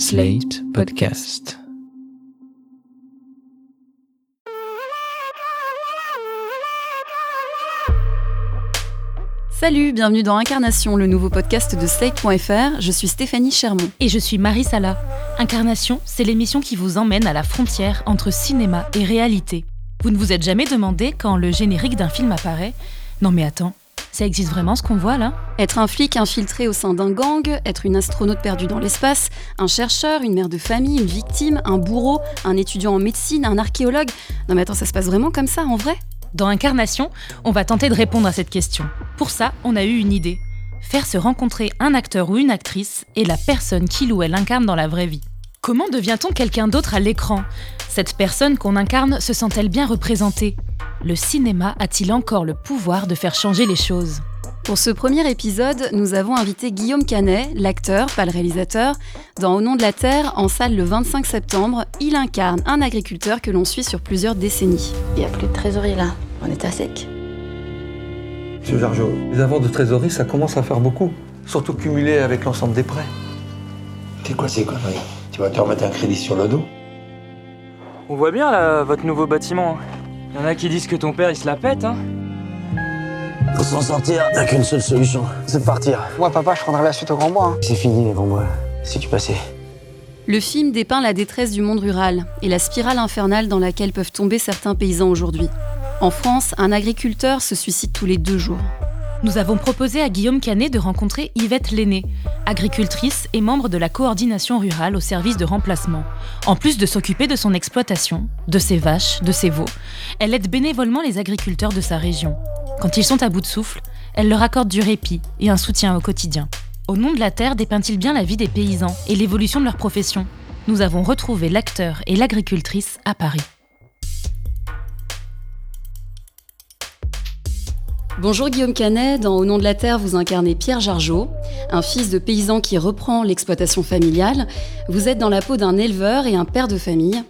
Slate Podcast. Salut, bienvenue dans Incarnation, le nouveau podcast de Slate.fr. Je suis Stéphanie Chermont. Et je suis Marie Sala. Incarnation, c'est l'émission qui vous emmène à la frontière entre cinéma et réalité. Vous ne vous êtes jamais demandé quand le générique d'un film apparaît Non mais attends, ça existe vraiment ce qu'on voit là? Être un flic infiltré au sein d'un gang, être une astronaute perdue dans l'espace, un chercheur, une mère de famille, une victime, un bourreau, un étudiant en médecine, un archéologue. Non mais attends, ça se passe vraiment comme ça en vrai? Dans Incarnation, on va tenter de répondre à cette question. Pour ça, on a eu une idée. Faire se rencontrer un acteur ou une actrice et la personne qu'il ou elle incarne dans la vraie vie. Comment devient-on quelqu'un d'autre à l'écran? Cette personne qu'on incarne se sent-elle bien représentée? Le cinéma a-t-il encore le pouvoir de faire changer les choses? Pour ce premier épisode, nous avons invité Guillaume Canet, l'acteur, pas le réalisateur. Dans Au nom de la Terre, en salle le 25 septembre, il incarne un agriculteur que l'on suit sur plusieurs décennies. Il n'y a plus de trésorerie là. On est à sec. Monsieur Jargeau, les avoirs de trésorerie, ça commence à faire beaucoup. Surtout cumulé avec l'ensemble des prêts. C'est quoi ces conneries? Tu vas te remettre un crédit sur le dos On voit bien là votre nouveau bâtiment. Il y en a qui disent que ton père il se la pète, hein. Faut s'en sortir, t'as qu'une seule solution, c'est de partir. Moi, papa, je prendrai la suite au Grand Bois. hein. C'est fini les grands bois, si tu passais. Le film dépeint la détresse du monde rural et la spirale infernale dans laquelle peuvent tomber certains paysans aujourd'hui. En France, un agriculteur se suicide tous les deux jours. Nous avons proposé à Guillaume Canet de rencontrer Yvette Lenné, agricultrice et membre de la coordination rurale au service de remplacement. En plus de s'occuper de son exploitation, de ses vaches, de ses veaux, elle aide bénévolement les agriculteurs de sa région. Quand ils sont à bout de souffle, elle leur accorde du répit et un soutien au quotidien. Au nom de la terre dépeint-il bien la vie des paysans et l'évolution de leur profession? Nous avons retrouvé l'acteur et l'agricultrice à Paris. Bonjour Guillaume Canet, dans Au nom de la terre, vous incarnez Pierre Jargeau, un fils de paysan qui reprend l'exploitation familiale. Vous êtes dans la peau d'un éleveur et un père de famille.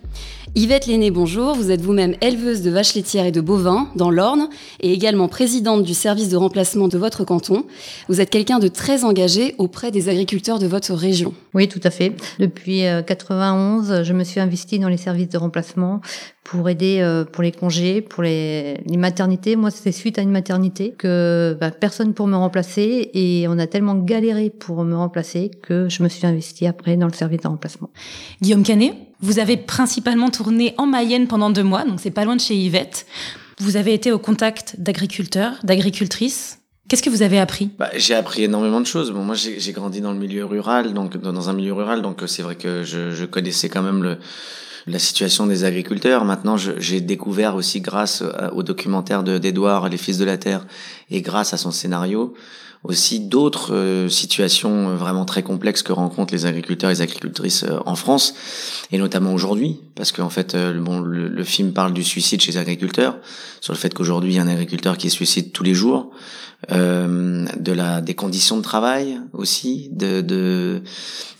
Yvette Lenné, bonjour, vous êtes vous-même éleveuse de vaches laitières et de bovins dans l'Orne et également présidente du service de remplacement de votre canton. Vous êtes quelqu'un de très engagé auprès des agriculteurs de votre région. Oui, tout à fait. Depuis euh, 91, je me suis investie dans les services de remplacement pour aider euh, pour les congés, pour les, les maternités. Moi, c'était suite à une maternité que bah, personne pour me remplacer et on a tellement galéré pour me remplacer que je me suis investie après dans le service de remplacement. Guillaume Canet, vous avez principalement tourné en Mayenne pendant deux mois, donc c'est pas loin de chez Yvette. Vous avez été au contact d'agriculteurs, d'agricultrices. Qu'est-ce que vous avez appris? Bah, j'ai appris énormément de choses. Bon, moi, j'ai grandi dans le milieu rural, donc dans un milieu rural, donc c'est vrai que je, connaissais quand même le, la situation des agriculteurs. Maintenant, j'ai découvert aussi grâce euh, au documentaire de d'Edouard, Les Fils de la Terre, et grâce à son scénario, aussi d'autres euh, situations euh, vraiment très complexes que rencontrent les agriculteurs et les agricultrices euh, en France, et notamment aujourd'hui, parce qu'en fait, bon, le, le film parle du suicide chez les agriculteurs, sur le fait qu'aujourd'hui, il y a un agriculteur qui se suicide tous les jours, euh, de la des conditions de travail aussi, de, de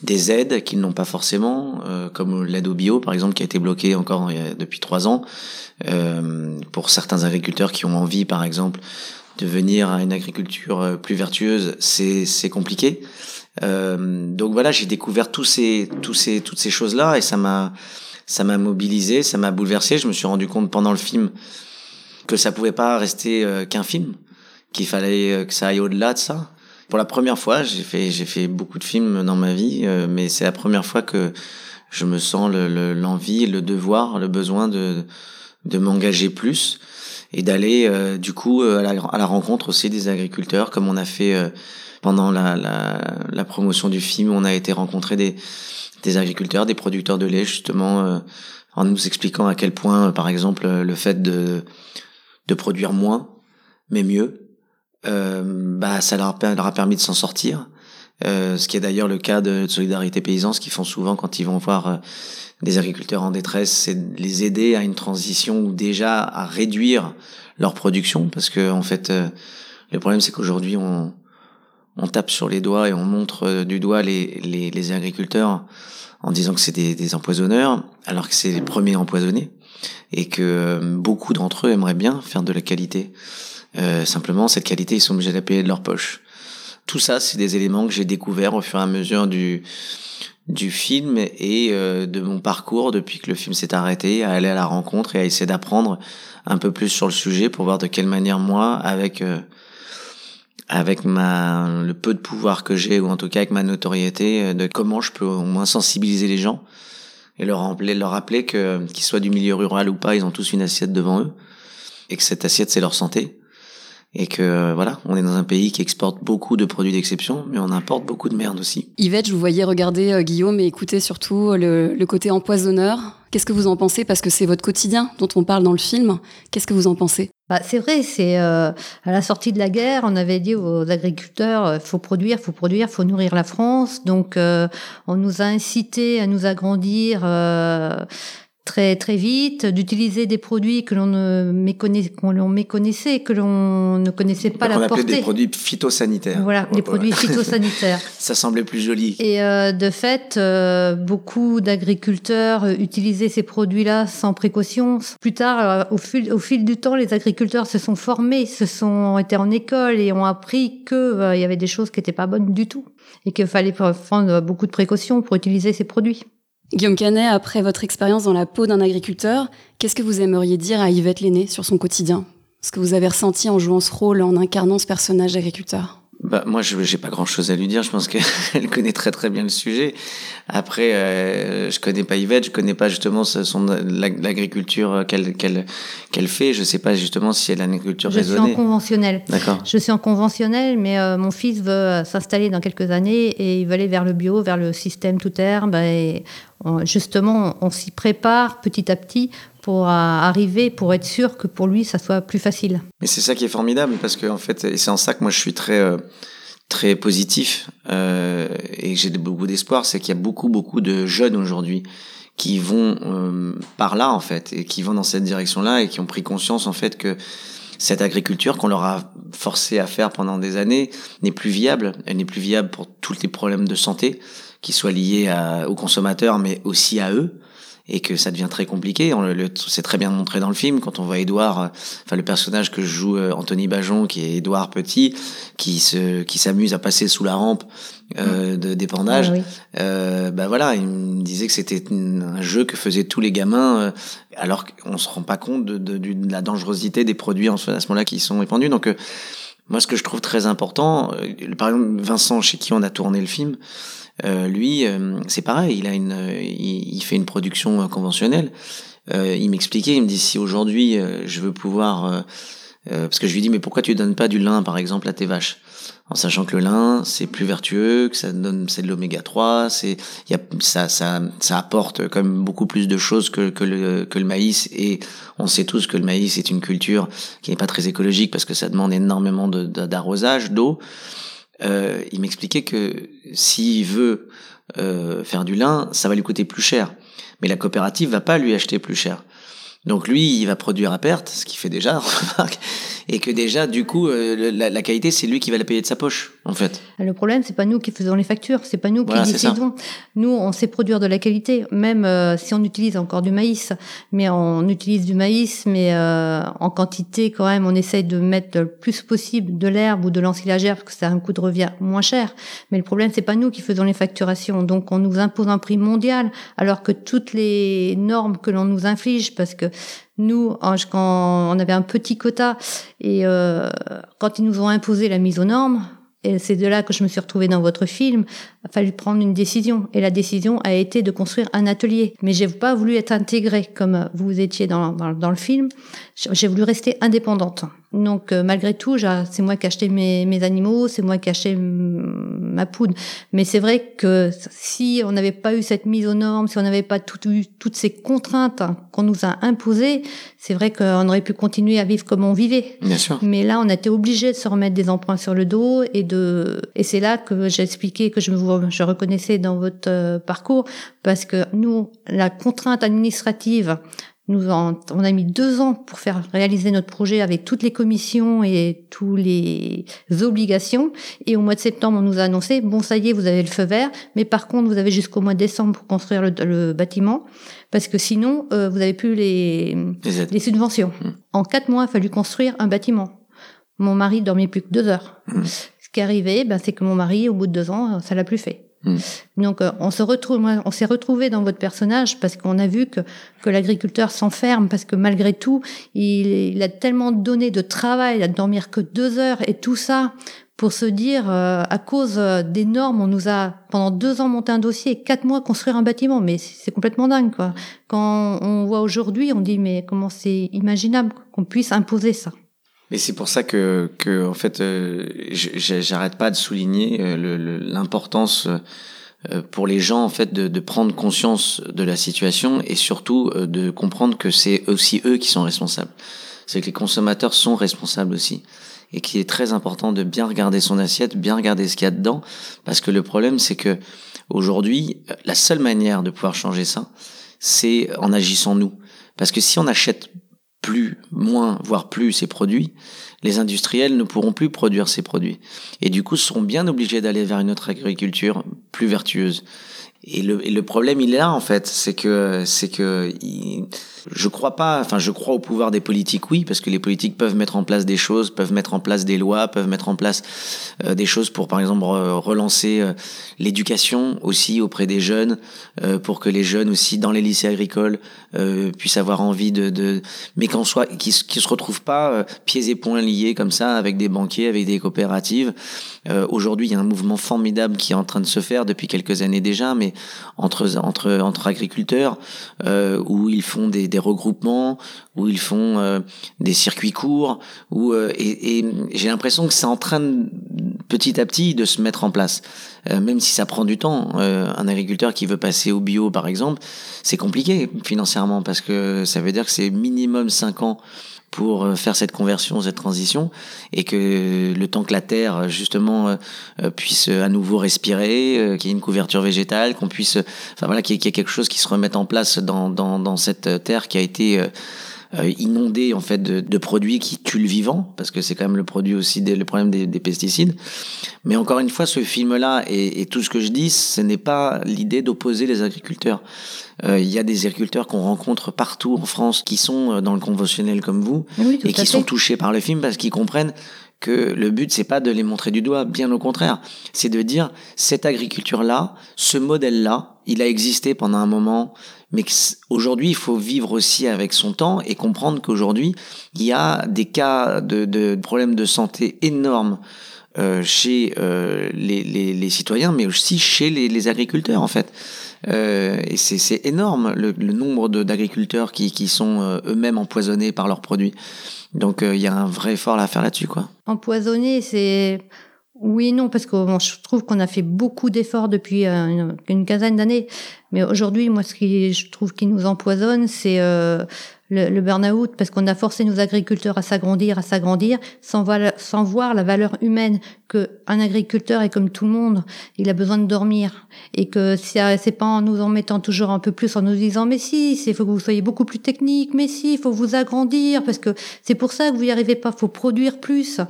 des aides qu'ils n'ont pas forcément, euh, comme l'aide au bio par exemple qui a été bloquée encore il depuis trois ans euh, pour certains agriculteurs qui ont envie par exemple de venir à une agriculture euh, plus vertueuse, c'est compliqué. Euh, donc voilà, j'ai découvert tous ces tous ces toutes ces choses là et ça m'a ça m'a mobilisé, ça m'a bouleversé. Je me suis rendu compte pendant le film que ça pouvait pas rester euh, qu'un film, qu'il fallait euh, que ça aille au-delà de ça. Pour la première fois, j'ai fait j'ai fait beaucoup de films dans ma vie, mais c'est la première fois que je me sens le- le- l'envie, le, devoir, le besoin de de m'engager plus et d'aller euh, du coup euh, à la, à la rencontre aussi des agriculteurs, comme on a fait euh, pendant la, la, la promotion du film. On a été rencontrer des des agriculteurs, des producteurs de lait justement euh, en nous expliquant à quel point, euh, par exemple, euh, le fait de de produire moins mais mieux, bah ça leur a permis de s'en sortir. Euh, ce qui est d'ailleurs le cas de, Solidarité Paysan, ce qu'ils font souvent quand ils vont voir euh, des agriculteurs en détresse, c'est les aider à une transition ou déjà à réduire leur production, parce que en fait, euh, le problème c'est qu'aujourd'hui on tape sur les doigts et on montre du doigt les, les, agriculteurs en disant que c'est des, des empoisonneurs, alors que c'est les premiers empoisonnés et que beaucoup d'entre eux aimeraient bien faire de la qualité. Simplement, cette qualité, ils sont obligés de la payer de leur poche. Tout ça, c'est des éléments que j'ai découverts au fur et à mesure du, du film et euh, de mon parcours depuis que le film s'est arrêté, à aller à la rencontre et à essayer d'apprendre un peu plus sur le sujet pour voir de quelle manière moi, avec euh, avec ma le peu de pouvoir que j'ai ou en tout cas avec ma notoriété, euh, de comment je peux au moins sensibiliser les gens et leur rappeler leur rappeler que qu'ils soient du milieu rural ou pas, ils ont tous une assiette devant eux et que cette assiette c'est leur santé et que euh, voilà, on est dans un pays qui exporte beaucoup de produits d'exception, mais on importe beaucoup de merde aussi. Yvette, je vous voyais regarder euh, Guillaume et écouter surtout le, le côté empoisonneur. Qu'est-ce que vous en pensez? Parce que c'est votre quotidien dont on parle dans le film. Qu'est-ce que vous en pensez? Bah, c'est vrai, c'est euh, à la sortie de la guerre, on avait dit aux agriculteurs euh, faut produire, faut produire, faut nourrir la France. Donc euh, on nous a incité à nous agrandir très très vite, d'utiliser des produits que l'on ne méconnaissait, qu'on méconnaissait, que l'on ne connaissait pas Donc la on portée. des produits phytosanitaires. Voilà, des produits phytosanitaires. Ça semblait plus joli. Et euh, de fait, euh, beaucoup d'agriculteurs utilisaient ces produits-là sans précaution. Plus tard, euh, au, fil, au fil du temps, les agriculteurs se sont formés, se sont été en école et ont appris que euh, il y avait des choses qui n'étaient pas bonnes du tout et qu'il fallait prendre beaucoup de précautions pour utiliser ces produits. Guillaume Canet, après votre expérience dans la peau d'un agriculteur, qu'est-ce que vous aimeriez dire à Yvette Lenné sur son quotidien? Ce que vous avez ressenti en jouant ce rôle, en incarnant ce personnage d'agriculteur? Bah, moi, je j'ai pas grand chose à lui dire. Je pense qu'elle connaît très très bien le sujet. Après, euh, je connais pas Yvette, je connais pas justement son l'agriculture qu'elle qu'elle qu'elle fait. Je sais pas justement si elle a une agriculture Je suis en raisonnée. conventionnel. D'accord. Je suis en conventionnel, mais euh, mon fils veut euh, s'installer dans quelques années et il veut aller vers le bio, vers le système tout herbe. Et on- justement, on s'y prépare petit à petit pour euh, arriver, pour être sûr que pour lui, ça soit plus facile. Mais c'est ça qui est formidable parce que en fait, et c'est en ça que moi je suis très euh, très positif euh, et j'ai beaucoup d'espoir, c'est qu'il y a beaucoup beaucoup de jeunes aujourd'hui qui vont euh, par là en fait et qui vont dans cette direction-là et qui ont pris conscience en fait que cette agriculture qu'on leur a forcé à faire pendant des années n'est plus viable. Elle n'est plus viable pour tous les problèmes de santé qui soient liés à, aux consommateurs, mais aussi à eux et que ça devient très compliqué. On le, le- c'est très bien montré dans le film quand on voit Édouard, euh, enfin le personnage que joue euh, Anthony Bajon, qui est Édouard Petit, qui se, qui s'amuse à passer sous la rampe euh, de d'épandage. Ah oui. Euh, bah voilà, il me disait que c'était un jeu que faisaient tous les gamins, alors qu'on se rend pas compte de, de, du- de la dangerosité des produits en ce- à ce moment-là qui sont épandus. Donc moi, ce que je trouve très important, par exemple Vincent, chez qui on a tourné le film, euh, lui, euh, c'est pareil, il a une, euh, il, il fait une production euh, conventionnelle. Il m'expliquait, il me dit si aujourd'hui je veux pouvoir, parce que je lui dis mais pourquoi tu donnes pas du lin par exemple à tes vaches, en sachant que le lin c'est plus vertueux, que ça donne c'est de l'oméga 3, c'est y a ça ça ça apporte quand même beaucoup plus de choses que que le que le maïs et on sait tous que le maïs est une culture qui n'est pas très écologique parce que ça demande énormément de- d'arrosage, d'eau. Euh, il m'expliquait que s'il veut euh, faire du lin, ça va lui coûter plus cher. Mais la coopérative va pas lui acheter plus cher. Donc lui, il va produire à perte, ce qu'il fait déjà, remarque, et que déjà, du coup, euh, la, la qualité, c'est lui qui va la payer de sa poche, en fait. Le problème, c'est pas nous qui faisons les factures, c'est pas nous Voilà, qui décidons. Nous, on sait produire de la qualité, même euh, si on utilise encore du maïs. Mais on utilise du maïs, mais euh, en quantité quand même, on essaye de mettre le plus possible de l'herbe ou de l'ensilagère parce que ça a un coût de revient moins cher. Mais le problème, c'est pas nous qui faisons les facturations. Donc, on nous impose un prix mondial, alors que toutes les normes que l'on nous inflige, parce que nous, quand on avait un petit quota et euh, quand ils nous ont imposé la mise aux normes, et c'est de là que je me suis retrouvée dans votre film, il a fallu prendre une décision. Et la décision a été de construire un atelier. Mais j'ai pas voulu être intégrée comme vous étiez dans, dans, dans le film. J'ai voulu rester indépendante. Donc euh, malgré tout, c'est moi qui ai acheté mes, mes animaux, c'est moi qui ai acheté mm, ma poudre. Mais c'est vrai que si on n'avait pas eu cette mise aux normes, si on n'avait pas tout, eu toutes ces contraintes qu'on nous a imposées, c'est vrai qu'on aurait pu continuer à vivre comme on vivait. Bien sûr. Mais là, on a été obligé de se remettre des emprunts sur le dos et de et c'est là que j'ai expliqué que je me je reconnaissais dans votre euh, parcours parce que nous, la contrainte administrative, nous en- on a mis deux ans pour faire réaliser notre projet avec toutes les commissions et tous les obligations. Et au mois de septembre, on nous a annoncé bon, ça y est, vous avez le feu vert, mais par contre, vous avez jusqu'au mois de décembre pour construire le, le bâtiment parce que sinon, euh, vous avez plus les Les aides. les subventions. Mm. En quatre mois, il a fallu construire un bâtiment. Mon mari dormait plus que deux heures. Mm. Ce qui est arrivé, ben, c'est que mon mari, au bout de deux ans, ça l'a plus fait. Mmh. Donc euh, on se retrouve, on s'est retrouvé dans votre personnage parce qu'on a vu que que l'agriculteur s'enferme parce que malgré tout, il, il, a tellement donné de travail à dormir que deux heures et tout ça pour se dire euh, à cause euh, des normes, on nous a pendant deux ans monté un dossier et quatre mois construire un bâtiment, mais c'est complètement dingue quoi. Quand on voit aujourd'hui, on dit mais comment c'est imaginable qu'on puisse imposer ça? Mais c'est pour ça que, que en fait, euh, j'arrête pas de souligner euh, l'importance euh, pour les gens en fait de, de, prendre conscience de la situation et surtout de comprendre que c'est aussi eux qui sont responsables. C'est que les consommateurs sont responsables aussi et qu'il est très important de bien regarder son assiette, bien regarder ce qu'il y a dedans, parce que le problème c'est que aujourd'hui la seule manière de pouvoir changer ça, c'est en agissant nous. Parce que si on achète plus, moins, voire plus ces produits, les industriels ne pourront plus produire ces produits. Et du coup, seront bien obligés d'aller vers une autre agriculture plus vertueuse. Et le, et le problème, il est là, en fait. C'est que, c'est que, je crois pas, enfin, je crois au pouvoir des politiques, oui, parce que les politiques peuvent mettre en place des choses, peuvent mettre en place des lois, peuvent mettre en place euh, des choses pour, par exemple, relancer euh, l'éducation aussi auprès des jeunes, euh, pour que les jeunes aussi dans les lycées agricoles puissent avoir envie de, de mais qu'en soit, qu'ils qui se retrouvent pas pieds et poings liés comme ça avec des banquiers, avec des coopératives. Aujourd'hui, il y a un mouvement formidable qui est en train de se faire depuis quelques années déjà, mais entre entre entre agriculteurs où ils font des des regroupements, où ils font euh, des circuits courts, où, euh, et, et j'ai l'impression que c'est en train de, petit à petit de se mettre en place. Euh, même si ça prend du temps, un agriculteur qui veut passer au bio par exemple, c'est compliqué financièrement parce que ça veut dire que c'est minimum 5 ans pour euh, faire cette conversion, cette transition, et que le temps que la terre justement euh, puisse à nouveau respirer, qu'il y ait une couverture végétale, qu'on puisse, enfin voilà, qu'il y, ait quelque chose qui se remette en place dans, dans, dans cette terre qui a été euh, inondée en fait de, de, produits qui tuent le vivant, parce que c'est quand même le produit aussi des, le problème des, des, pesticides. Mais encore une fois, ce film-là et, et, tout ce que je dis, ce n'est pas l'idée d'opposer les agriculteurs. Euh, il y a des agriculteurs qu'on rencontre partout en France qui sont euh, dans le conventionnel comme vous et qui sont touchés par le film parce qu'ils comprennent que le but c'est pas de les montrer du doigt, bien au contraire, c'est de dire cette agriculture là, ce modèle là, il a existé pendant un moment, mais aujourd'hui il faut vivre aussi avec son temps et comprendre qu'aujourd'hui il y a des cas de, de problèmes de santé énormes euh, chez euh, les, les, les, citoyens, mais aussi chez les, les agriculteurs en fait. Euh, et c'est énorme le, le nombre d'agriculteurs qui, qui sont euh, eux-mêmes empoisonnés par leurs produits. Donc euh, il y a un vrai effort à faire là-dessus, quoi. Empoisonné, c'est oui non, parce que je trouve qu'on a fait beaucoup d'efforts depuis une, une, quinzaine d'années. Mais aujourd'hui, moi, ce qui je trouve qui nous empoisonne, c'est euh, le, burn-out, parce qu'on a forcé nos agriculteurs à s'agrandir, à s'agrandir, sans voir la valeur humaine que un agriculteur est comme tout le monde, il a besoin de dormir et que c'est pas en nous en mettant toujours un peu plus en nous disant mais si, c'est faut que vous soyez beaucoup plus technique, mais si, il faut vous agrandir parce que c'est pour ça que vous y arrivez pas, faut produire plus.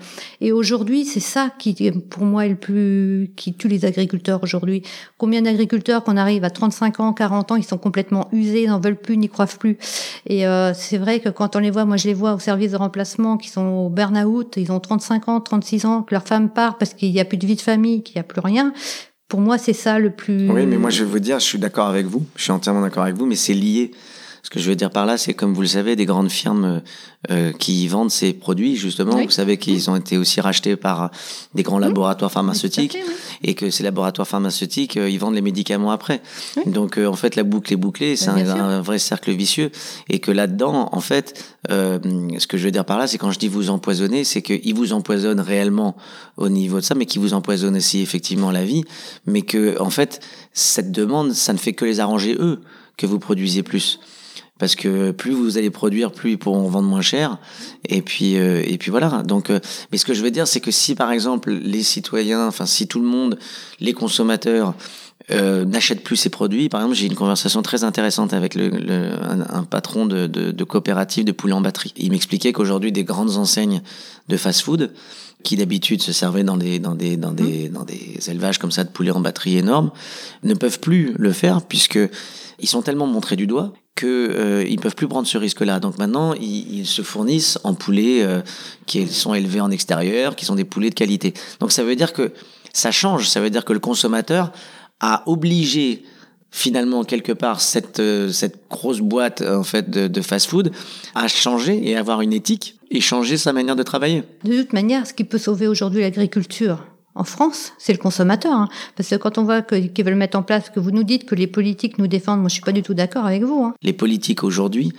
Et aujourd'hui, c'est ça qui pour moi est le plus qui tue les agriculteurs aujourd'hui. Combien d'agriculteurs qu'on arrive à 35 ans, 40 ans, ils sont complètement usés, n'en veulent plus, n'y croient plus. Et euh, c'est vrai que quand on les voit, moi je les vois au service de remplacement qui sont au burn-out, ils ont 35 ans, 36 ans, que leur femme part parce qu'il n'y a plus de vie de famille, qu'il n'y a plus rien. Pour moi, c'est ça le plus. Oui, mais moi, je vais vous dire, je suis d'accord avec vous. Je suis entièrement d'accord avec vous, mais c'est lié. Ce que je veux dire par là, c'est comme vous le savez, des grandes firmes euh, qui vendent ces produits, justement. Vous savez qu'ils ont été aussi rachetés par des grands laboratoires pharmaceutiques et que ces laboratoires pharmaceutiques, euh, ils vendent les médicaments après. Donc, euh, en fait, la boucle est bouclée. C'est un, un, vrai cercle vicieux. Et que là-dedans, en fait, euh, ce que je veux dire par là, c'est quand je dis vous empoisonner, c'est qu'ils vous empoisonnent réellement au niveau de ça, mais qu'ils vous empoisonnent aussi effectivement la vie. Mais que, en fait, cette demande, ça ne fait que les arranger eux que vous produisez plus parce que plus vous allez produire, plus ils pourront vendre moins cher. Et puis, euh, et puis voilà. Donc, euh, mais ce que je veux dire, c'est que si par exemple les citoyens, enfin si tout le monde, les consommateurs euh, n'achètent plus ces produits, par exemple, j'ai une conversation très intéressante avec le, le un, un, patron de, de, de coopérative de poulet en batterie. Il m'expliquait qu'aujourd'hui, des grandes enseignes de fast-food qui d'habitude se servaient dans des, dans, des, dans, des, dans des élevages comme ça de poulets en batterie énormes, ne peuvent plus le faire puisque ils sont tellement montrés du doigt que euh, ils peuvent plus prendre ce risque-là. Donc maintenant, ils, ils, se fournissent en poulets euh, qui sont élevés en extérieur, qui sont des poulets de qualité. Donc ça veut dire que ça change. Ça veut dire que le consommateur a obligé finalement quelque part cette euh, cette grosse boîte en fait de, de fast-food à changer et avoir une éthique et changer sa manière de travailler. De toute manière, ce qui peut sauver aujourd'hui l'agriculture en France, c'est le consommateur. Hein. Parce que quand on voit qu'ils veulent mettre en place, que vous nous dites que les politiques nous défendent, moi je suis pas du tout d'accord avec vous. Hein. Les politiques aujourd'hui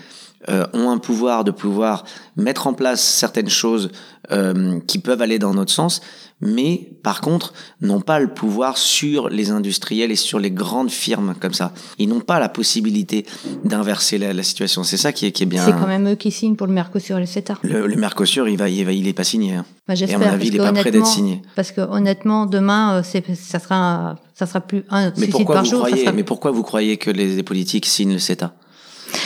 euh, ont un pouvoir de pouvoir mettre en place certaines choses euh, qui peuvent aller dans notre sens, mais par contre n'ont pas le pouvoir sur les industriels et sur les grandes firmes comme ça. Ils n'ont pas la possibilité d'inverser la, la, situation. C'est ça qui est, qui est bien. C'est quand même eux qui signent pour le Mercosur et le CETA. Le, le Mercosur, il va, il va, il est pas signé. Hein. Bah, et à mon avis, il est pas prêt d'être signé. Parce que honnêtement, demain, euh, c'est, ça sera, ça sera plus un mais pourquoi par vous jour. croyez, sera- Mais pourquoi vous croyez que les, les politiques signent le CETA?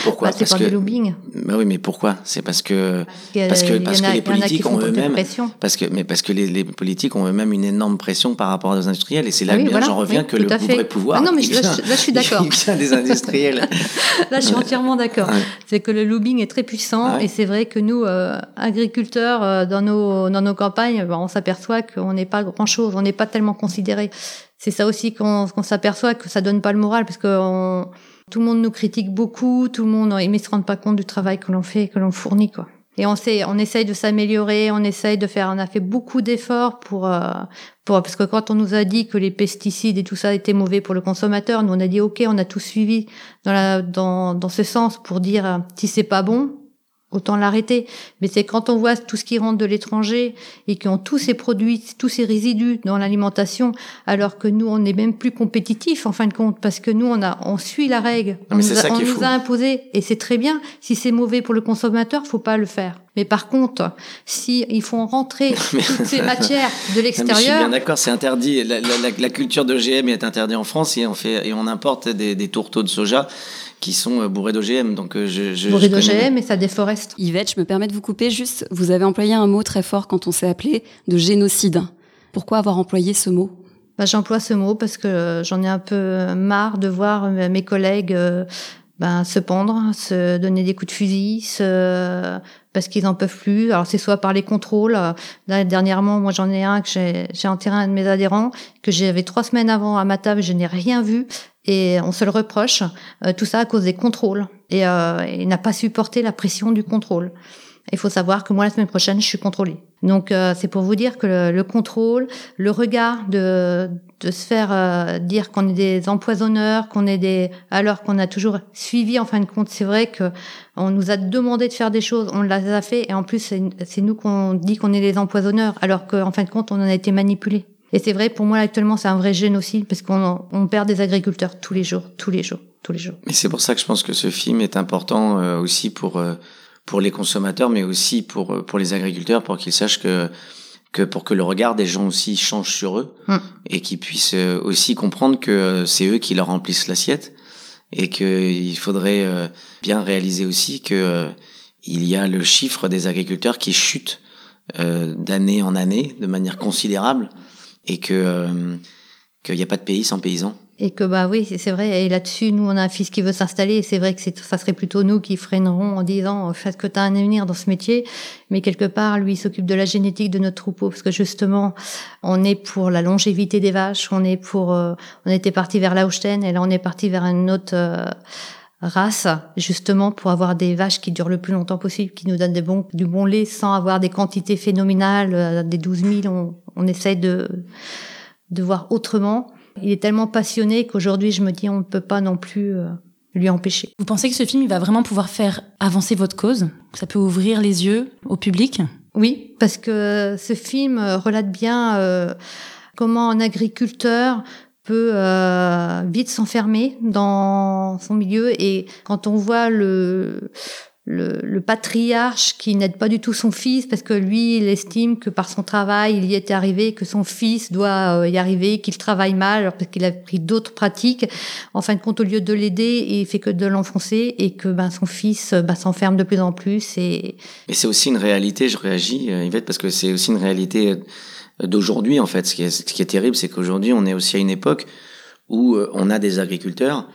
Pourquoi Bah, c'est par du lobbying. Bah oui, mais pourquoi C'est parce que parce que parce que les politiques ont eux-mêmes parce que mais parce que les, les politiques ont eux-mêmes une énorme pression par rapport aux industriels et c'est là oui, que bien voilà, j'en reviens oui, que le vrai pouvoir Ah non, mais là, je- là, je suis d'accord. des industriels. Là, je suis entièrement d'accord. Ouais. C'est que le lobbying est très puissant Ouais. et c'est vrai que nous, euh, agriculteurs, euh, dans nos dans nos campagnes, ben, on s'aperçoit qu'on n'est pas grand chose, on n'est pas tellement considérés. C'est ça aussi qu'on qu'on s'aperçoit que ça donne pas le moral parce que on- tout le monde nous critique beaucoup, tout le monde, mais ils se rendent pas compte du travail que l'on fait, que l'on fournit, quoi. Et on sait, on essaye de s'améliorer, on essaye de faire, on a fait beaucoup d'efforts pour, euh, pour, parce que quand on nous a dit que les pesticides et tout ça étaient mauvais pour le consommateur, nous on a dit ok, on a tout suivi dans la, dans, dans ce sens pour dire si c'est pas bon, autant l'arrêter. Mais c'est quand on voit tout ce qui rentre de l'étranger et qui ont tous ces produits, tous ces résidus dans l'alimentation, alors que nous on n'est même plus compétitifs en fin de compte, parce que nous on a, on suit la règle, Non, on, nous, a, on nous a imposé et c'est très bien. Si c'est mauvais pour le consommateur, faut pas le faire. Mais par contre, si ils font rentrer toutes ces matières de mais je suis bien l'extérieur, d'accord, c'est interdit. La, la, la, la culture d'OGM est interdite en France et on fait et on importe des, des tourteaux de soja qui sont euh, bourrés d'OGM. Donc euh, je, je, bourré je connais- d'OGM et ça déforeste. Yvette, je me permets de vous couper juste. Vous avez employé un mot très fort quand on s'est appelé de génocide. Pourquoi avoir employé ce mot? Bah, J'emploie ce mot parce que euh, j'en ai un peu marre de voir mes collègues euh, ben, se pendre, se donner des coups de fusil, se... parce qu'ils en peuvent plus. Alors c'est soit par les contrôles. euh, dernièrement, moi j'en ai un que j'ai j'ai enterré un de mes adhérents que j'avais trois semaines avant à ma table, je n'ai rien vu et on se le reproche. Euh, tout ça à cause des contrôles et euh, il n'a pas supporté la pression du contrôle. Il faut savoir que moi la semaine prochaine je suis contrôlée. Donc euh, c'est pour vous dire que le, le contrôle, le regard de de se faire euh, dire qu'on est des empoisonneurs, qu'on est des alors qu'on a toujours suivi en fin de compte, c'est vrai que on nous a demandé de faire des choses, on les a fait et en plus c'est nous qu'on dit qu'on est les empoisonneurs alors qu'en fin de compte on en a été manipulés. Et c'est vrai pour moi actuellement c'est un vrai génocide parce qu'on on perd des agriculteurs tous les jours, tous les jours, tous les jours. Mais c'est pour ça que je pense que ce film est important euh, aussi pour euh, pour les consommateurs, mais aussi pour euh, pour les agriculteurs, pour qu'ils sachent que que pour que le regard des gens aussi change sur eux Mm. et qu'ils puissent euh, aussi comprendre que euh, c'est eux qui leur remplissent l'assiette et que il faudrait bien réaliser aussi que il y a le chiffre des agriculteurs qui chute d'année en année de manière considérable et que qu'il n'y a pas de pays sans paysans. Et que bah oui, c'est- vrai. Et là-dessus, nous, on a un fils qui veut s'installer. Et c'est vrai que ça serait plutôt nous qui freinerons en disant faites que tu as un avenir dans ce métier. Mais quelque part, lui, il s'occupe de la génétique de notre troupeau parce que justement, on est pour la longévité des vaches. On est pour. euh, on était parti vers la Holstein et là, on est parti vers une autre. euh, race justement pour avoir des vaches qui durent le plus longtemps possible qui nous donnent des bons du bon lait sans avoir des quantités phénoménales euh, des 12 000 on, on essaye de de voir autrement il est tellement passionné qu'aujourd'hui, je me dis, on ne peut pas non plus euh, lui empêcher. Vous pensez que ce film il va vraiment pouvoir faire avancer votre cause? Ça peut ouvrir les yeux au public? Oui, parce que ce film euh, relate bien euh, comment un agriculteur peut euh, vite s'enfermer dans son milieu et quand on voit le le, le patriarche qui n'aide pas du tout son fils parce que lui, il estime que par son travail, il y est arrivé, que son fils doit euh, y arriver, qu'il travaille mal alors parce qu'il a pris d'autres pratiques. En fin de compte, au lieu de l'aider, il fait que de l'enfoncer et que ben, son fils euh, ben, s'enferme de plus en plus. Et Et c'est aussi une réalité, je réagis, euh, Yvette, parce que c'est aussi une réalité d'aujourd'hui, en fait. Ce qui est, ce qui est terrible, c'est qu'aujourd'hui, on est aussi à une époque où on a des agriculteurs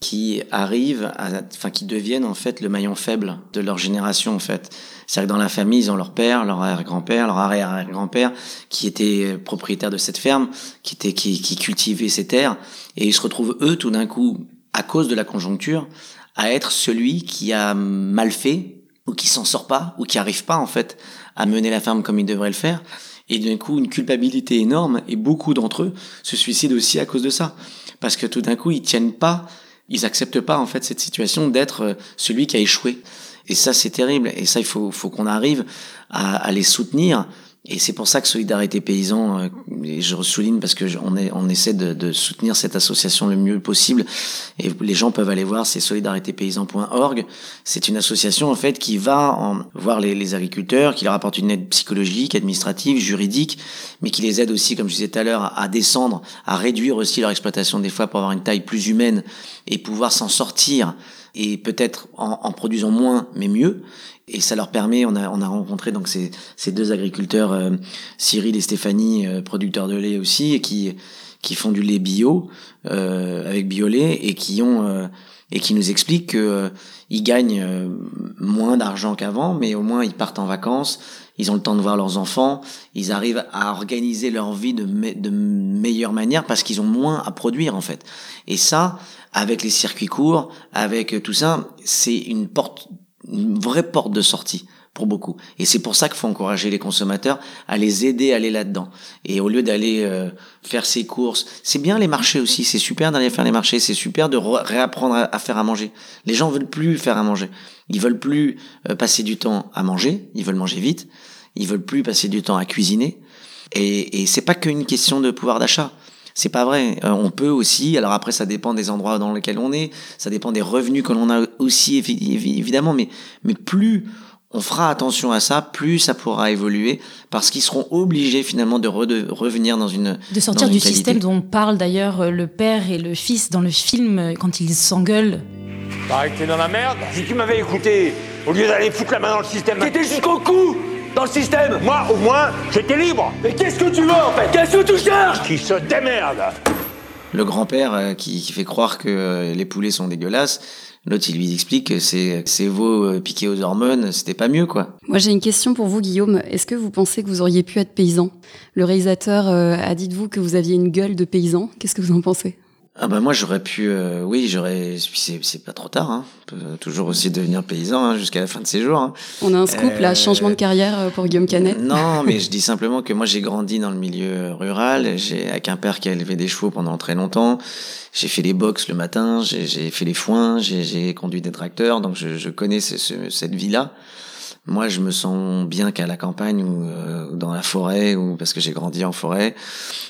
qui arrivent, à, enfin qui deviennent en fait le maillon faible de leur génération en fait. C'est-à-dire que dans la famille, ils ont leur père, leur arrière-grand-père, leur arrière-arrière-grand-père qui était propriétaire de cette ferme, qui était qui, qui cultivait ces terres, et ils se retrouvent eux tout d'un coup, à cause de la conjoncture, à être celui qui a mal fait ou qui s'en sort pas ou qui arrive pas en fait à mener la ferme comme il devrait le faire. Et d'un coup, une culpabilité énorme, et beaucoup d'entre eux se suicident aussi à cause de ça. Parce que tout d'un coup, ils tiennent pas, ils acceptent pas en fait cette situation d'être euh, celui qui a échoué. Et ça, c'est terrible. Et ça, il faut, faut qu'on arrive à, à les soutenir et c'est pour ça que Solidarité Paysan, euh, et je souligne parce que on, est, on essaie de, de, soutenir cette association le mieux possible. Et les gens peuvent aller voir, c'est solidaritépaysan.org. C'est une association en fait qui va en voir les, les, agriculteurs, qui leur apporte une aide psychologique, administrative, juridique, mais qui les aide aussi, comme je disais tout à l'heure, à, à descendre, à réduire aussi leur exploitation des fois pour avoir une taille plus humaine et pouvoir s'en sortir et peut-être en, produisant moins mais mieux. Et ça leur permet, on a, a rencontré donc ces, deux agriculteurs, euh, Cyril et Stéphanie, euh, producteurs de lait aussi, et qui, qui font du lait bio, euh, avec biolait, et qui ont, et qui nous expliquent que ils gagnent moins d'argent qu'avant, mais au moins ils partent en vacances, ils ont le temps de voir leurs enfants, ils arrivent à organiser leur vie de, me, de meilleure manière parce qu'ils ont moins à produire en fait. Et ça, avec les circuits courts, avec tout ça, c'est une porte une vraie porte de sortie pour beaucoup. Et c'est pour ça qu'il faut encourager les consommateurs à les aider à aller là-dedans. Et au lieu d'aller euh, faire ses courses, c'est bien les marchés aussi, c'est super d'aller faire les marchés, c'est super de réapprendre à, faire à manger. Les gens veulent plus faire à manger. Ils veulent plus euh, passer du temps à manger, ils veulent manger vite, ils veulent plus passer du temps à cuisiner. Et, et c'est pas qu'une question de pouvoir d'achat. C'est pas vrai. Euh, on peut aussi, alors après ça dépend des endroits dans lesquels on est, ça dépend des revenus que l'on a aussi évidemment, mais, mais plus on fera attention à ça, plus ça pourra évoluer, parce qu'ils seront obligés finalement de, revenir dans une de sortir du système dont parle d'ailleurs euh, le père et le fils dans le film euh, quand ils s'engueulent. Pareil que t'es dans la merde. Si tu m'avais écouté, au lieu d'aller foutre la main dans le système, t'étais jusqu'au cou dans le système. Moi, au moins, j'étais libre. Mais qu'est-ce que tu veux en fait? Qu'est-ce que tu cherches? Qui se démerde Le grand-père euh, qui, qui, fait croire que euh, les poulets sont dégueulasses. L'autre, il lui explique que c'est ces veaux euh, piqués aux hormones, c'était pas mieux, quoi. Moi, j'ai une question pour vous, Guillaume. Est-ce que vous pensez que vous auriez pu être paysan? Le réalisateur a dit de vous que vous aviez une gueule de paysan. Qu'est-ce que vous en pensez? Ah bah moi j'aurais pu, euh, oui j'aurais, c'est, pas trop tard, hein. on peut toujours aussi devenir paysan hein, jusqu'à la fin de ses jours. Hein. On a un scoop euh, là, changement de carrière euh, pour Guillaume Canet. Non, mais je dis simplement que moi j'ai grandi dans le milieu rural, j'ai avec un père qui a élevé des chevaux pendant très longtemps. J'ai fait les box le matin, j'ai, j'ai fait les foins, j'ai, j'ai conduit des tracteurs, donc je, je connais ce, cette vie-là. Moi, je me sens bien qu'à la campagne ou euh, dans la forêt, ou parce que j'ai grandi en forêt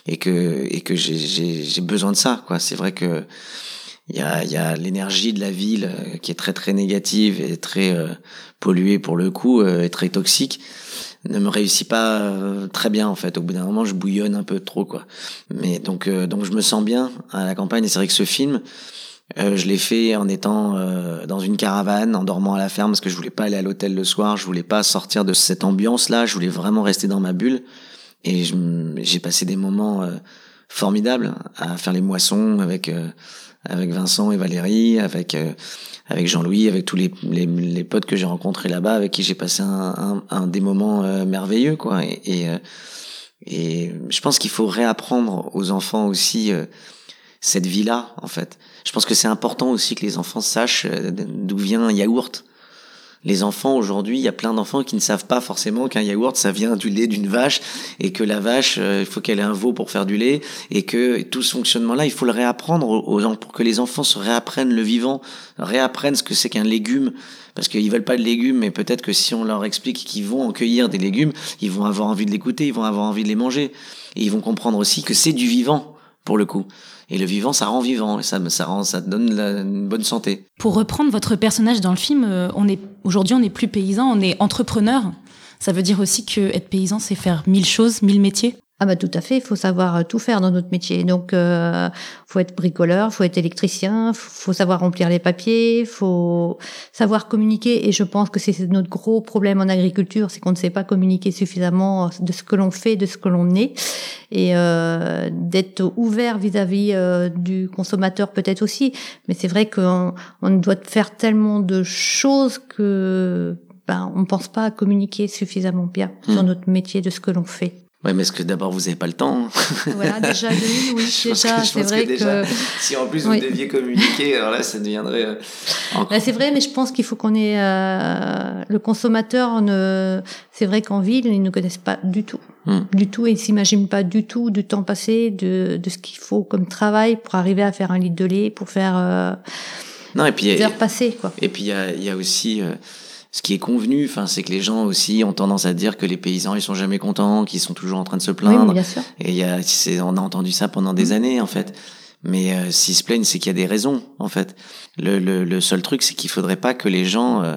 et que et que j'ai besoin de ça. Quoi, c'est vrai que il y a, y a l'énergie de la ville euh, qui est très très négative et très euh, polluée pour le coup et très toxique ne me réussit pas très bien en fait. Au bout d'un moment, je bouillonne un peu trop quoi. Mais donc donc je me sens bien à la campagne. Et c'est vrai que ce film euh, je l'ai fait en étant euh, dans une caravane, en dormant à la ferme parce que je voulais pas aller à l'hôtel le soir, je voulais pas sortir de cette ambiance-là, je voulais vraiment rester dans ma bulle. Et j'ai passé des moments euh, formidables à faire les moissons avec avec Vincent et Valérie, avec avec Jean-Louis, avec tous les, les, les potes que j'ai rencontrés là-bas, avec qui j'ai passé un, un, un, des moments merveilleux, quoi. Et, et, et je pense qu'il faut réapprendre aux enfants aussi cette vie-là, en fait. Je pense que c'est important aussi que les enfants sachent euh, d'où vient un yaourt. Les enfants aujourd'hui, il y a plein d'enfants qui ne savent pas forcément qu'un yaourt ça vient du lait d'une vache et que la vache, euh, il faut qu'elle ait un veau pour faire du lait et que tout ce fonctionnement-là, il faut le réapprendre aux gens pour que les enfants se réapprennent le vivant, réapprennent ce que c'est qu'un légume parce qu'ils veulent pas de légumes, mais peut-être que si on leur explique qu'ils vont en cueillir des légumes, ils vont avoir envie de l'écouter, ils vont avoir envie de les manger et ils vont comprendre aussi que c'est du vivant pour le coup. Et le vivant, ça rend vivant, et ça, ça rend, ça donne une bonne santé. Pour reprendre votre personnage dans le film, euh, on est aujourd'hui, on n'est plus paysan, on est entrepreneur. Ça veut dire aussi que être paysan, c'est faire mille choses, mille métiers. Ah bah tout à fait, il faut savoir euh, tout faire dans notre métier. Donc euh, faut être bricoleur, faut être électricien, faut savoir remplir les papiers, faut savoir communiquer et je pense que c'est notre gros problème en agriculture, c'est qu'on ne sait pas communiquer suffisamment de ce que l'on fait, de ce que l'on est et euh, d'être ouvert vis-à-vis euh, du consommateur peut-être aussi, mais c'est vrai qu'on on doit faire tellement de choses que ben, on ne pense pas à communiquer suffisamment bien sur Hmm. notre métier, de ce que l'on fait. Ouais, mais est-ce que d'abord vous avez pas le temps Voilà, déjà, oui, Je pense déjà, c'est vrai que déjà, que- si en plus Oui. vous deviez communiquer, alors là, ça deviendrait. euh, Là, c'est vrai, mais je pense qu'il faut qu'on ait euh, le consommateur. Ne... C'est vrai qu'en ville, ils ne connaissent pas du tout, Hmm. du tout, et ils s'imaginent pas du tout du temps passé, de, de ce qu'il faut comme travail pour arriver à faire un litre de lait, pour faire euh, Non, et puis. des heures passées, quoi. Et puis il y a, il y a aussi euh, ce qui est convenu, enfin, c'est que les gens aussi ont tendance à dire que les paysans ils sont jamais contents, qu'ils sont toujours en train de se Oui, plaindre. mais bien sûr. Et il y a, on a entendu ça pendant des années en fait. Mais euh, s'ils se plaignent, c'est qu'il y a des raisons en fait. Le, le, le seul truc, c'est qu'il faudrait pas que les gens euh,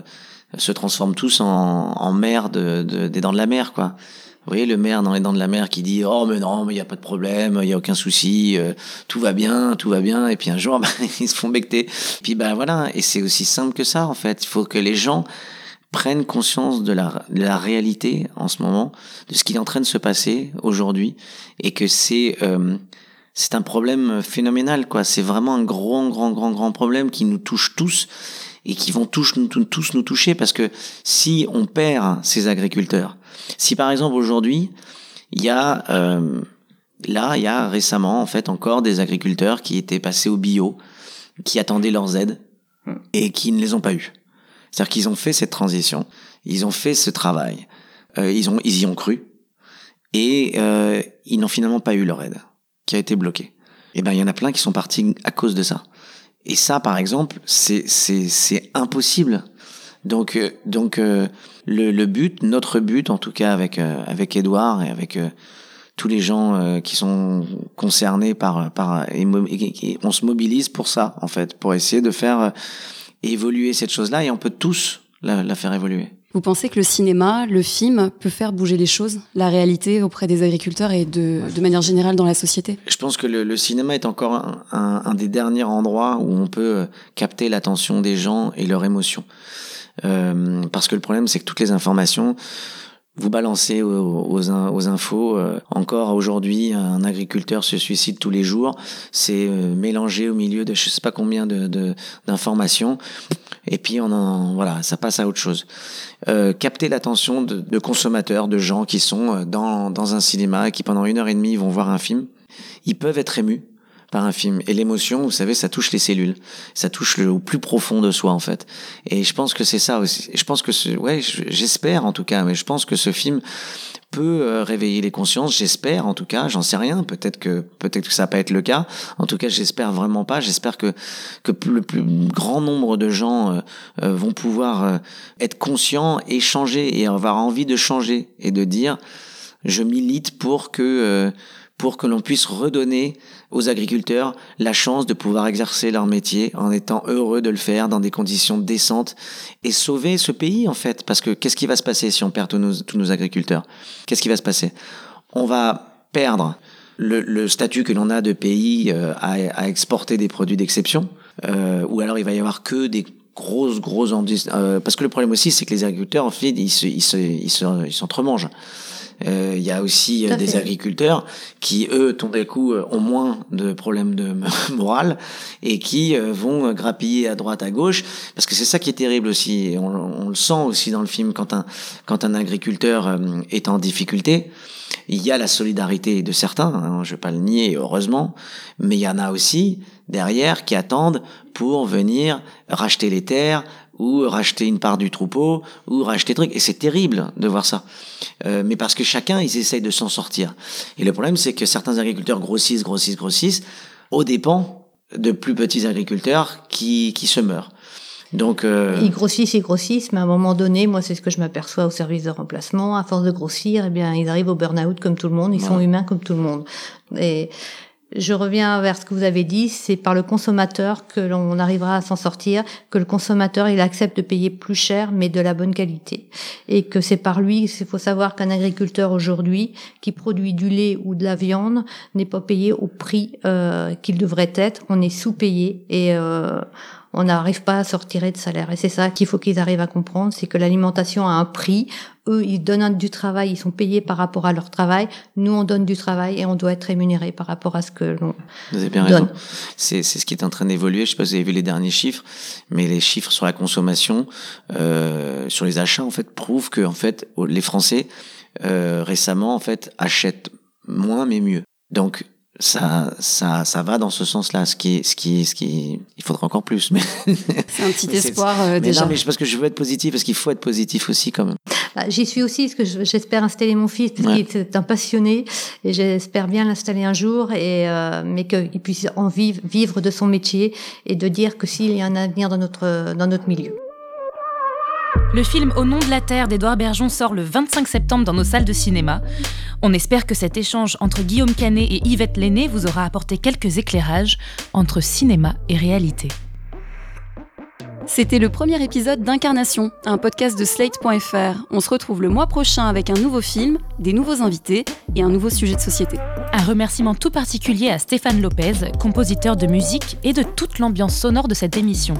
se transforment tous en, en maire de, de- des dents de la mer, quoi. Vous voyez le maire dans les dents de la mer qui dit oh mais non mais il y a pas de problème, il y a aucun souci, euh, tout va bien, tout va bien. Et puis un jour bah, ils se font becter. Puis ben voilà et c'est aussi simple que ça en fait. Il faut que les gens prennent conscience de la, de la réalité en ce moment, de ce qui est en train de se passer aujourd'hui, et que c'est euh, c'est un problème phénoménal, quoi. C'est vraiment un grand, grand, grand, grand problème qui nous touche tous et qui vont tous nous, tous nous toucher parce que si on perd ces agriculteurs, si par exemple aujourd'hui il y a euh, là il y a récemment en fait encore des agriculteurs qui étaient passés au bio, qui attendaient leurs aides et qui ne les ont pas eu. C'est-à-dire qu'ils ont fait cette transition, ils ont fait ce travail, euh, ils, ont, ils y ont cru, et euh, ils n'ont finalement pas eu leur aide, qui a été bloquée. Et ben il y en a plein qui sont partis à cause de ça. Et ça, par exemple, c'est impossible. Donc euh, donc euh, le, le but, notre but en tout cas avec euh, avec Edouard et avec euh, tous les gens qui sont concernés par par et et- on se mobilise pour ça en fait, pour essayer de faire évoluer cette chose-là et on peut tous la, la faire évoluer. Vous pensez que le cinéma, le film, peut faire bouger les choses, la réalité auprès des agriculteurs et de, de manière générale dans la société? Je pense que le, le cinéma est encore un, un- un des derniers endroits où on peut euh, capter l'attention des gens et leurs émotions. Euh, parce que le problème, c'est que toutes les informations, vous balancez aux, aux, in- aux infos. euh, encore aujourd'hui, un agriculteur se suicide tous les jours. C'est euh, mélangé au milieu de je sais pas combien de de- d'informations. Et puis on en voilà, ça passe à autre chose. Euh, capter l'attention de, de consommateurs, de gens qui sont euh, dans dans un cinéma qui pendant une heure et demie vont voir un film. Ils peuvent être émus par un film. Et l'émotion, vous savez, ça touche les cellules. Ça touche le plus profond de soi, en fait. Et je pense que c'est ça aussi. Je pense que ce, ouais, je- j'espère en tout cas, mais je pense que ce film peut euh, réveiller les consciences. J'espère en tout cas. J'en sais rien. Peut-être que, peut-être que ça va pas être le cas. En tout cas, j'espère vraiment pas. J'espère que, que le plus grand nombre de gens euh, euh, vont pouvoir euh, être conscients et changer et avoir envie de changer et de dire, je milite pour que, euh, pour que l'on puisse redonner aux agriculteurs la chance de pouvoir exercer leur métier en étant heureux de le faire dans des conditions décentes et sauver ce pays en fait. Parce que qu'est-ce qui va se passer si on perd tous nos, tous nos agriculteurs? Qu'est-ce qui va se passer? On va perdre le, le statut que l'on a de pays euh, à, à exporter des produits d'exception, euh, ou alors il va y avoir que des grosses industries. Euh, parce que le problème aussi, c'est que les agriculteurs en fait, ils se, ils se, ils se, ils s'entremangent. Euh, Il y a aussi euh, des fait. agriculteurs qui, eux, tout d'un coup, euh, ont moins de problèmes de morale et qui euh, vont grappiller à droite, à gauche. Parce que c'est ça qui est terrible aussi. On, on le sent aussi dans le film quand un, quand un agriculteur est en difficulté. Il y a la solidarité de certains, hein, je vais pas le nier, heureusement, mais il y en a aussi derrière qui attendent pour venir racheter les terres ou racheter une part du troupeau ou racheter trucs. Et c'est terrible de voir ça. Euh, mais parce que chacun ils essayent de s'en sortir. Et le problème c'est que certains agriculteurs grossissent grossissent grossissent au dépens de plus petits agriculteurs qui qui se meurent donc euh, Ils grossissent, ils grossissent, mais à un moment donné, moi, c'est ce que je m'aperçois au service de remplacement. À force de grossir, eh bien, ils arrivent au burn-out comme tout le monde. Ils sont humains comme tout le monde. Et je reviens vers ce que vous avez dit, c'est par le consommateur que l'on arrivera à s'en sortir, que le consommateur il accepte de payer plus cher mais de la bonne qualité et que c'est par lui, il faut savoir qu'un agriculteur aujourd'hui qui produit du lait ou de la viande n'est pas payé au prix euh, qu'il devrait être, on est sous-payé et euh, on n'arrive pas à sortir de salaire. Et c'est ça qu'il faut qu'ils arrivent à comprendre, c'est que l'alimentation a un prix. Eux, ils donnent du travail, ils sont payés par rapport à leur travail. Nous, on donne du travail et on doit être rémunéré par rapport à ce que l'on Vous avez bien raison. C'est, c'est ce qui est en train d'évoluer. Je sais pas si vous avez vu les derniers chiffres, mais les chiffres sur la consommation, euh, sur les achats, en fait, prouvent que, en fait, les Français, euh, récemment, en fait, achètent moins mais mieux. Donc, ça, ça, ça va dans ce sens-là. Ce qui, ce qui, ce qui, il faudra encore plus, mais c'est un petit espoir euh, mais déjà. Non, mais parce que je veux être positif, parce qu'il faut être positif aussi, quand même. Bah, J'y suis aussi, parce que j'espère installer mon fils, parce ouais. qu'il est un passionné, et j'espère bien l'installer un jour, et euh, mais qu'il puisse en vivre, vivre de son métier, et de dire que s'il y a un avenir dans notre dans notre milieu. Le film Au nom de la Terre d'Edouard Bergeon sort le 25 septembre dans nos salles de cinéma. On espère que cet échange entre Guillaume Canet et Yvette Lenné vous aura apporté quelques éclairages entre cinéma et réalité. C'était le premier épisode d'Incarnation, un podcast de Slate.fr. On se retrouve le mois prochain avec un nouveau film, des nouveaux invités et un nouveau sujet de société. Un remerciement tout particulier à Stéphane Lopez, compositeur de musique et de toute l'ambiance sonore de cette émission.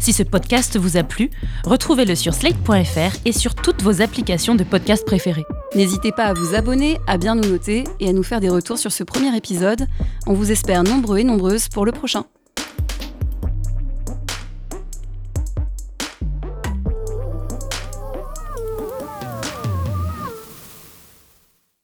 Si ce podcast vous a plu, retrouvez-le sur slate.fr et sur toutes vos applications de podcast préférées. N'hésitez pas à vous abonner, à bien nous noter et à nous faire des retours sur ce premier épisode. On vous espère nombreux et nombreuses pour le prochain.